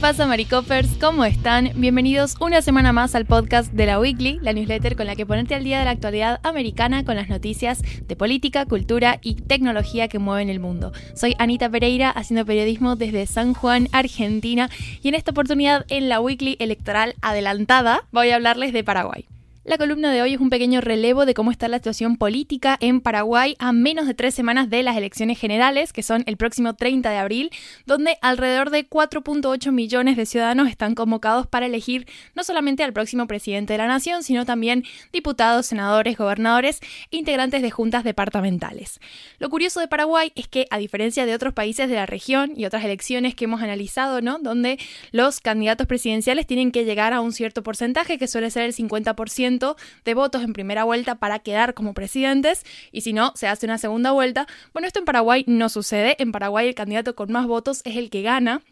pasa, Maricopers? ¿Cómo están? Bienvenidos una semana más al podcast de la Weekly, la newsletter con la que ponerte al día de la actualidad americana con las noticias de política, cultura y tecnología que mueven el mundo. Soy Anita Pereira, haciendo periodismo desde San Juan, Argentina, y en esta oportunidad en la Weekly electoral adelantada voy a hablarles de Paraguay. La columna de hoy es un pequeño relevo de cómo está la situación política en Paraguay a menos de tres semanas de las elecciones generales, que son el próximo 30 de abril, donde alrededor de 4.8 millones de ciudadanos están convocados para elegir no solamente al próximo presidente de la nación, sino también diputados, senadores, gobernadores e integrantes de juntas departamentales. Lo curioso de Paraguay es que, a diferencia de otros países de la región y otras elecciones que hemos analizado, ¿no? donde los candidatos presidenciales tienen que llegar a un cierto porcentaje, que suele ser el 50%, de votos en primera vuelta para quedar como presidentes y si no, se hace una segunda vuelta. Bueno, esto en Paraguay no sucede. En Paraguay el candidato con más votos es el que gana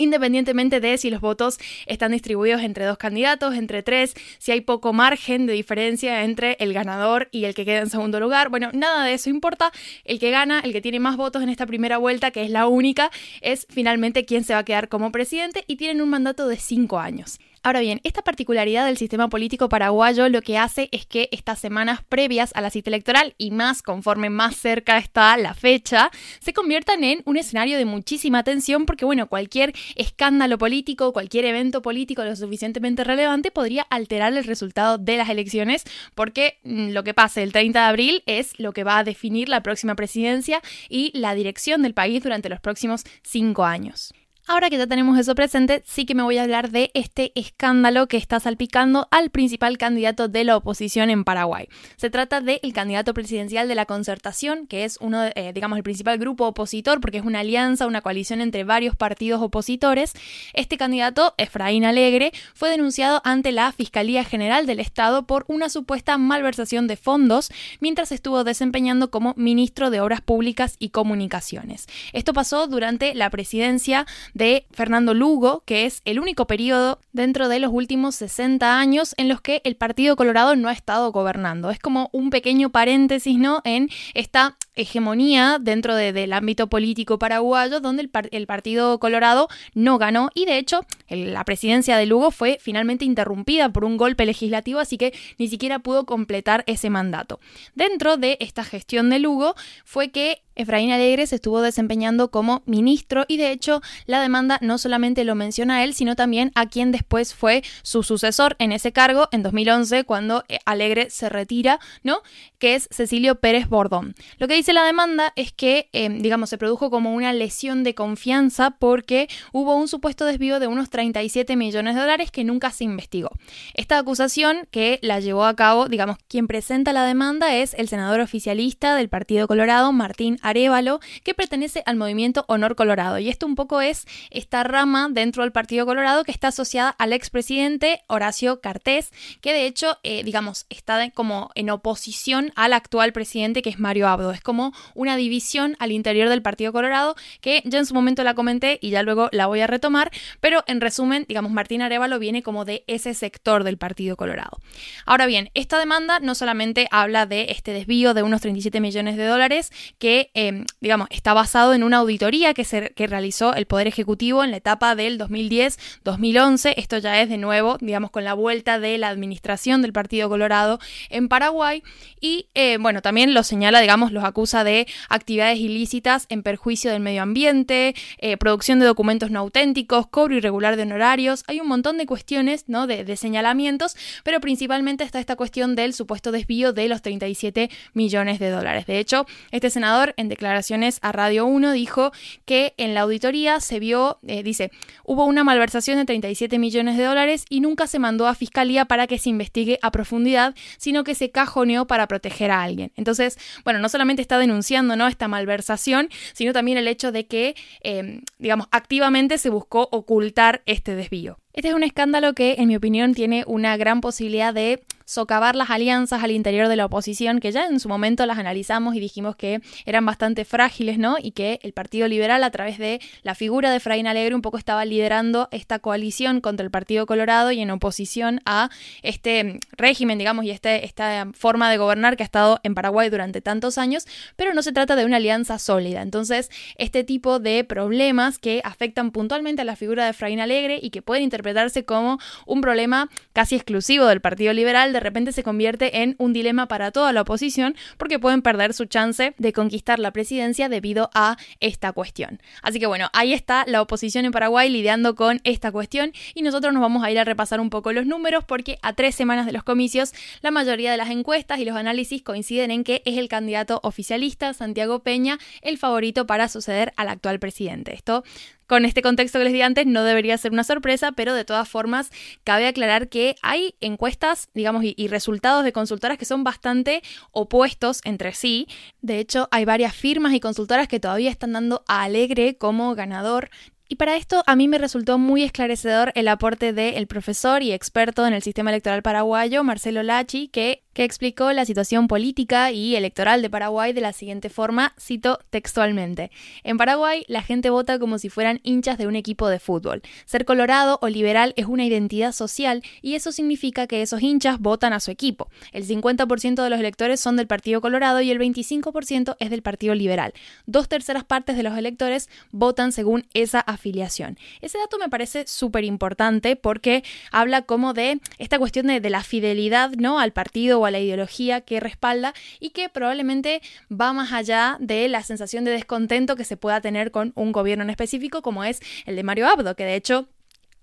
independientemente de si los votos están distribuidos entre dos candidatos, entre tres, si hay poco margen de diferencia entre el ganador y el que queda en segundo lugar. Bueno, nada de eso importa. El que gana, el que tiene más votos en esta primera vuelta, que es la única, es finalmente quien se va a quedar como presidente y tienen un mandato de cinco años. Ahora bien, esta particularidad del sistema político paraguayo lo que hace es que estas semanas previas a la cita electoral y más conforme más cerca está la fecha, se conviertan en un escenario de muchísima tensión porque, bueno, cualquier escándalo político, cualquier evento político lo suficientemente relevante podría alterar el resultado de las elecciones porque mm, lo que pase el 30 de abril es lo que va a definir la próxima presidencia y la dirección del país durante los próximos cinco años. Ahora que ya tenemos eso presente, sí que me voy a hablar de este escándalo que está salpicando al principal candidato de la oposición en Paraguay. Se trata del candidato presidencial de la concertación, que es uno, eh, digamos, el principal grupo opositor, porque es una alianza, una coalición entre varios partidos opositores. Este candidato, Efraín Alegre, fue denunciado ante la Fiscalía General del Estado por una supuesta malversación de fondos mientras estuvo desempeñando como ministro de Obras Públicas y Comunicaciones. Esto pasó durante la presidencia de Fernando Lugo, que es el único periodo dentro de los últimos 60 años en los que el Partido Colorado no ha estado gobernando. Es como un pequeño paréntesis, ¿no? En esta hegemonía dentro del ámbito político paraguayo, donde el, Partido Colorado no ganó y de hecho la presidencia de Lugo fue finalmente interrumpida por un golpe legislativo, así que ni siquiera pudo completar ese mandato. Dentro de esta gestión de Lugo fue que Efraín Alegre se estuvo desempeñando como ministro y de hecho la demanda no solamente lo menciona a él, sino también a quien después fue su sucesor en ese cargo en 2011 cuando eh, Alegre se retira, ¿no? Que es Cecilio Pérez Bordón. Lo que dice la demanda es que, em, digamos, se produjo como una lesión de confianza porque hubo un supuesto desvío de unos 37 millones de dólares que nunca se investigó. Esta acusación que la llevó a cabo, digamos, quien presenta la demanda es el senador oficialista del Partido Colorado, Martín Arevalo, que pertenece al movimiento Honor Colorado. Y esto un poco es esta rama dentro del Partido Colorado que está asociada al expresidente Horacio Cartés, que de hecho, eh, digamos, está como en oposición al actual presidente que es Mario Abdo. Es como una división al interior del Partido Colorado que ya en su momento la comenté y ya luego la voy a retomar, pero en resumen, digamos, Martín Arevalo viene como de ese sector del Partido Colorado. Ahora bien, esta demanda no solamente habla de este desvío de unos 37 millones de dólares que Em, digamos, está basado en una auditoría que, se, que realizó el Poder Ejecutivo en la etapa del 2010-2011. Esto ya es de nuevo, digamos, con la vuelta de la administración del Partido Colorado en Paraguay. Y eh, bueno, también lo señala, digamos, los acusa de actividades ilícitas en perjuicio del medio ambiente, eh, producción de documentos no auténticos, cobro irregular de honorarios. Hay un montón de cuestiones, ¿no? De señalamientos, pero principalmente está esta cuestión del supuesto desvío de los 37 millones de dólares. De hecho, este senador en declaraciones a Radio 1 dijo que en la auditoría se vio, eh, dice, hubo una malversación de 37 millones de dólares y nunca se mandó a fiscalía para que se investigue a profundidad, sino que se cajoneó para proteger a alguien. Entonces, bueno, no solamente está denunciando ¿no? esta malversación, sino también el hecho de que, em, digamos, activamente se buscó ocultar este desvío. Este es un escándalo que, en mi opinión, tiene una gran posibilidad de socavar las alianzas al interior de la oposición, que ya en su momento las analizamos y dijimos que eran bastante frágiles, ¿no? Y que el Partido Liberal, a través de la figura de Fraín Alegre, un poco estaba liderando esta coalición contra el Partido Colorado y en oposición a este régimen, digamos, y este, esta forma de gobernar que ha estado en Paraguay durante tantos años, pero no se trata de una alianza sólida. Entonces, este tipo de problemas que afectan puntualmente a la figura de Fraín Alegre y que pueden interpretarse como un problema casi exclusivo del Partido Liberal, de repente se convierte en un dilema para toda la oposición porque pueden perder su chance de conquistar la presidencia debido a esta cuestión. Así que bueno, ahí está la oposición en Paraguay lidiando con esta cuestión y nosotros nos vamos a ir a repasar un poco los números porque a tres semanas de los comicios la mayoría de las encuestas y los análisis coinciden en que es el candidato oficialista Santiago Peña el favorito para suceder al actual presidente. Esto con este contexto que les di antes no debería ser una sorpresa, pero de todas formas cabe aclarar que hay encuestas, digamos, y, resultados de consultoras que son bastante opuestos entre sí. De hecho, hay varias firmas y consultoras que todavía están dando a Alegre como ganador y para esto a mí me resultó muy esclarecedor el aporte del profesor y experto en el sistema electoral paraguayo, Marcelo Lachi, que que explicó la situación política y electoral de Paraguay de la siguiente forma, cito textualmente. En Paraguay la gente vota como si fueran hinchas de un equipo de fútbol. Ser colorado o liberal es una identidad social y eso significa que esos hinchas votan a su equipo. El 50% de los electores son del Partido Colorado y el 25% es del Partido Liberal. Dos terceras partes de los electores votan según esa afiliación. Ese dato me parece súper importante porque habla como de esta cuestión de, de la fidelidad ¿no? al partido o a la ideología que respalda y que probablemente va más allá de la sensación de descontento que se pueda tener con un gobierno en específico como es el de Mario Abdo, que de hecho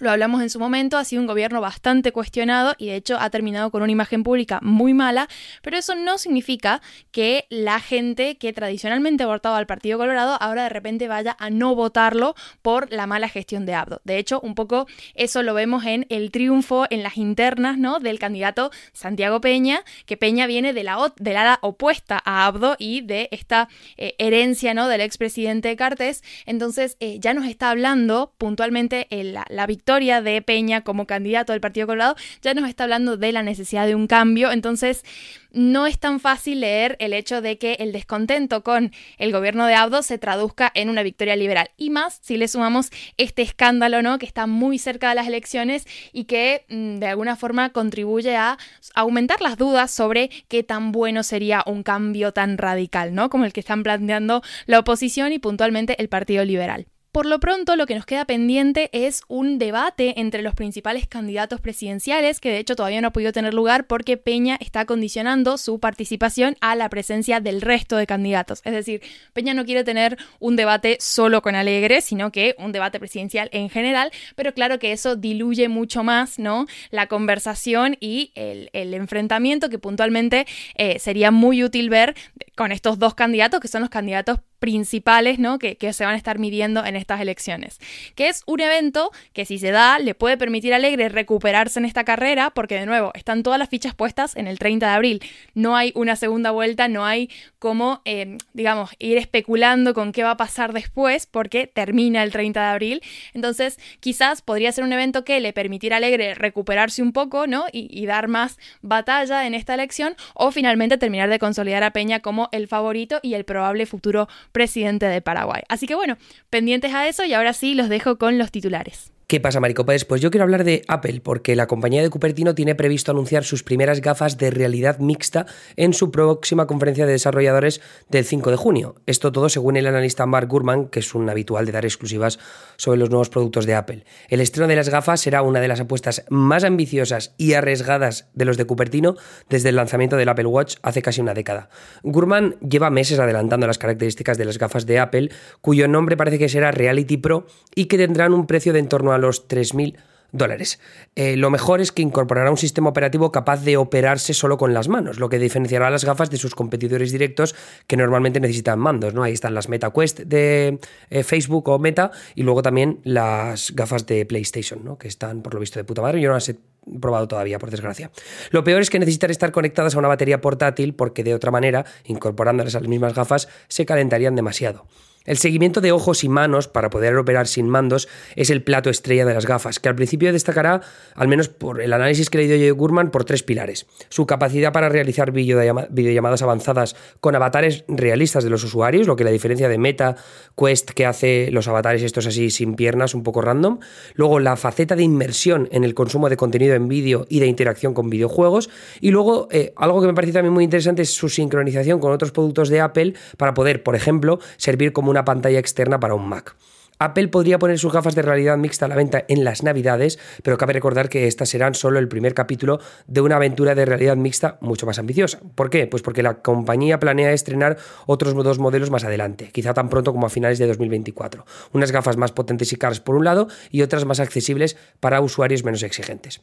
lo hablamos en su momento, ha sido un gobierno bastante cuestionado y de hecho ha terminado con una imagen pública muy mala, pero eso no significa que la gente que tradicionalmente ha votado al Partido Colorado ahora de repente vaya a no votarlo por la mala gestión de Abdo. De hecho, un poco eso lo vemos en el triunfo en las internas ¿no? del candidato Santiago Peña, que Peña viene de la, del ala opuesta a Abdo y de esta eh, herencia ¿no? del expresidente Cartes. Entonces eh, ya nos está hablando puntualmente la, la victoria de Peña como candidato del Partido Colorado ya nos está hablando de la necesidad de un cambio. Entonces, no es tan fácil leer el hecho de que el descontento con el gobierno de Abdo se traduzca en una victoria liberal. Y más si le sumamos este escándalo, ¿no? Que está muy cerca de las elecciones y que mm, de alguna forma contribuye a aumentar las dudas sobre qué tan bueno sería un cambio tan radical, ¿no? Como el que están planteando la oposición y puntualmente el Partido Liberal. Por lo pronto, lo que nos queda pendiente es un debate entre los principales candidatos presidenciales, que de hecho todavía no ha podido tener lugar porque Peña está condicionando su participación a la presencia del resto de candidatos. Es decir, Peña no quiere tener un debate solo con Alegre, sino que un debate presidencial en general, pero claro que eso diluye mucho más ¿no? la conversación y el, enfrentamiento que puntualmente eh, sería muy útil ver con estos dos candidatos, que son los candidatos principales ¿no? que, que, se van a estar midiendo en estas elecciones. Que es un evento que si se da le puede permitir a Alegre recuperarse en esta carrera porque de nuevo están todas las fichas puestas en el 30 de abril. No hay una segunda vuelta, no hay como, eh, digamos, ir especulando con qué va a pasar después porque termina el 30 de abril. Entonces quizás podría ser un evento que le permitiera a Alegre recuperarse un poco ¿no? y, y dar más batalla en esta elección o finalmente terminar de consolidar a Peña como el favorito y el probable futuro presidente de Paraguay. Así que bueno, pendientes a eso y ahora sí los dejo con los titulares. ¿Qué pasa, Maricopas? Pues yo quiero hablar de Apple, porque la compañía de Cupertino tiene previsto anunciar sus primeras gafas de realidad mixta en su próxima conferencia de desarrolladores del 5 de junio. Esto todo según el analista Mark Gurman, que es un habitual de dar exclusivas sobre los nuevos productos de Apple. El estreno de las gafas será una de las apuestas más ambiciosas y arriesgadas de los de Cupertino desde el lanzamiento del Apple Watch hace casi una década. Gurman lleva meses adelantando las características de las gafas de Apple, cuyo nombre parece que será Reality Pro y que tendrán un precio de en torno a los 3.000 dólares. Eh, lo mejor es que incorporará un sistema operativo capaz de operarse solo con las manos, lo que diferenciará las gafas de sus competidores directos que normalmente necesitan mandos. ¿no? Ahí están las Meta Quest de eh, Facebook o Meta y luego también las gafas de PlayStation, ¿no? que están por lo visto de puta madre. Yo no las he probado todavía, por desgracia. Lo peor es que necesitan estar conectadas a una batería portátil porque de otra manera, incorporándolas a las mismas gafas, se calentarían demasiado. El seguimiento de ojos y manos para poder operar sin mandos es el plato estrella de las gafas, que al principio destacará, al menos por el análisis que le dio Joe Gurman, por tres pilares. Su capacidad para realizar videollamadas avanzadas con avatares realistas de los usuarios, lo que la diferencia de Meta Quest que hace los avatares estos así sin piernas, un poco random. Luego la faceta de inmersión en el consumo de contenido en vídeo y de interacción con videojuegos. Y luego eh, algo que me parece también muy interesante es su sincronización con otros productos de Apple para poder, por ejemplo, servir como una pantalla externa para un Mac. Apple podría poner sus gafas de realidad mixta a la venta en las Navidades, pero cabe recordar que estas serán solo el primer capítulo de una aventura de realidad mixta mucho más ambiciosa. ¿Por qué? Pues porque la compañía planea estrenar otros dos modelos más adelante, quizá tan pronto como a finales de 2024. Unas gafas más potentes y caras por un lado y otras más accesibles para usuarios menos exigentes.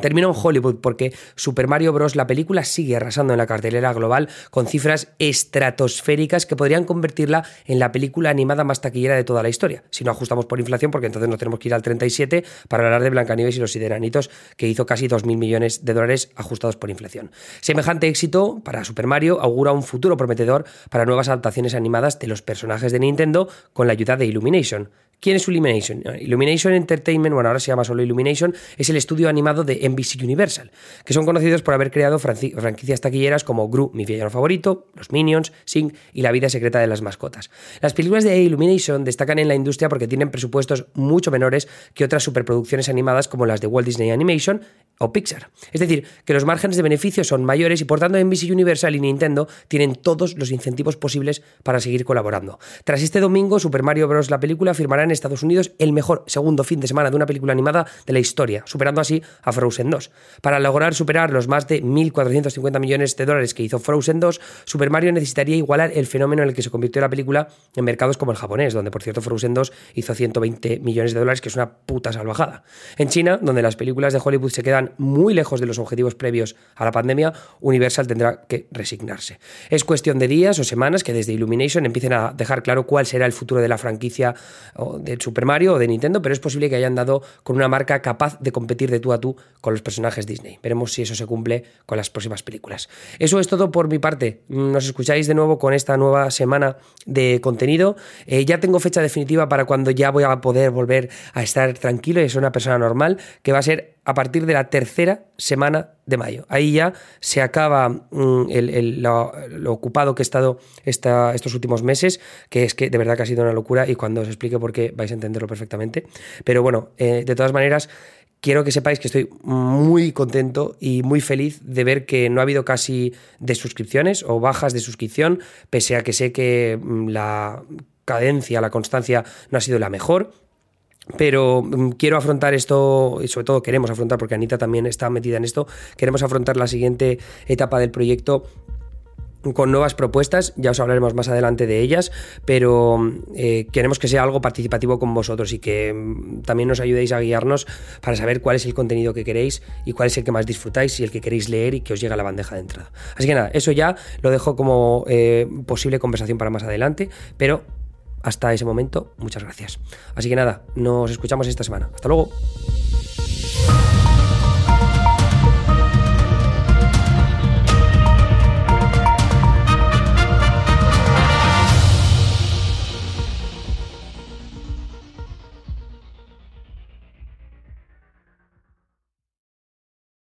Terminó en Hollywood porque Super Mario Bros. la película sigue arrasando en la cartelera global con cifras estratosféricas que podrían convertirla en la película animada más taquillera de toda la historia. Si no ajustamos por inflación, porque entonces nos tenemos que ir al 37 para hablar de Blancanieves y los Sideranitos, que hizo casi 2.000 millones de dólares ajustados por inflación. Semejante éxito para Super Mario augura un futuro prometedor para nuevas adaptaciones animadas de los personajes de Nintendo con la ayuda de Illumination. ¿Quién es Illumination? Illumination Entertainment, bueno, ahora se llama solo Illumination, es el estudio animado de NBC Universal, que son conocidos por haber creado franquicias taquilleras como Gru, mi villano favorito, Los Minions, Sing y La vida secreta de las mascotas. Las películas de Illumination destacan en la industria porque tienen presupuestos mucho menores que otras superproducciones animadas como las de Walt Disney Animation o Pixar. Es decir, que los márgenes de beneficio son mayores y por tanto NBC Universal y Nintendo tienen todos los incentivos posibles para seguir colaborando. Tras este domingo, Super Mario Bros. la película firmará en Estados Unidos el mejor segundo fin de semana de una película animada de la historia, superando así a Frozen 2. Para lograr superar los más de 1.450 millones de dólares que hizo Frozen 2, Super Mario necesitaría igualar el fenómeno en el que se convirtió la película en mercados como el japonés, donde por cierto Frozen 2 hizo 120 millones de dólares, que es una puta salvajada. En China, donde las películas de Hollywood se quedan muy lejos de los objetivos previos a la pandemia, Universal tendrá que resignarse. Es cuestión de días o semanas que desde Illumination empiecen a dejar claro cuál será el futuro de la franquicia de Super Mario o de Nintendo, pero es posible que hayan dado con una marca capaz de competir de tú a tú con los personajes Disney. Veremos si eso se cumple con las próximas películas. Eso es todo por mi parte. Nos escucháis de nuevo con esta nueva semana de contenido. Eh, ya tengo fecha definitiva para cuando ya voy a poder volver a estar tranquilo y ser una persona normal, que va a ser a partir de la tercera semana de mayo. Ahí ya se acaba mm, lo, ocupado que he estado estos últimos meses, que es que de verdad que ha sido una locura y cuando os explique por qué vais a entenderlo perfectamente. Pero bueno, eh, de todas maneras, quiero que sepáis que estoy muy contento y muy feliz de ver que no ha habido casi desuscripciones o bajas de suscripción, pese a que sé que mm, la cadencia, la constancia no ha sido la mejor pero mm, quiero afrontar esto, y sobre todo queremos afrontar, porque Anita también está metida en esto, queremos afrontar la siguiente etapa del proyecto con nuevas propuestas, ya os hablaremos más adelante de ellas, pero eh, queremos que sea algo participativo con vosotros y que mm, también nos ayudéis a guiarnos para saber cuál es el contenido que queréis y cuál es el que más disfrutáis y el que queréis leer y que os llega a la bandeja de entrada. Así que nada, eso ya lo dejo como eh, posible conversación para más adelante, pero hasta ese momento, muchas gracias. Así que nada, nos escuchamos esta semana. Hasta luego.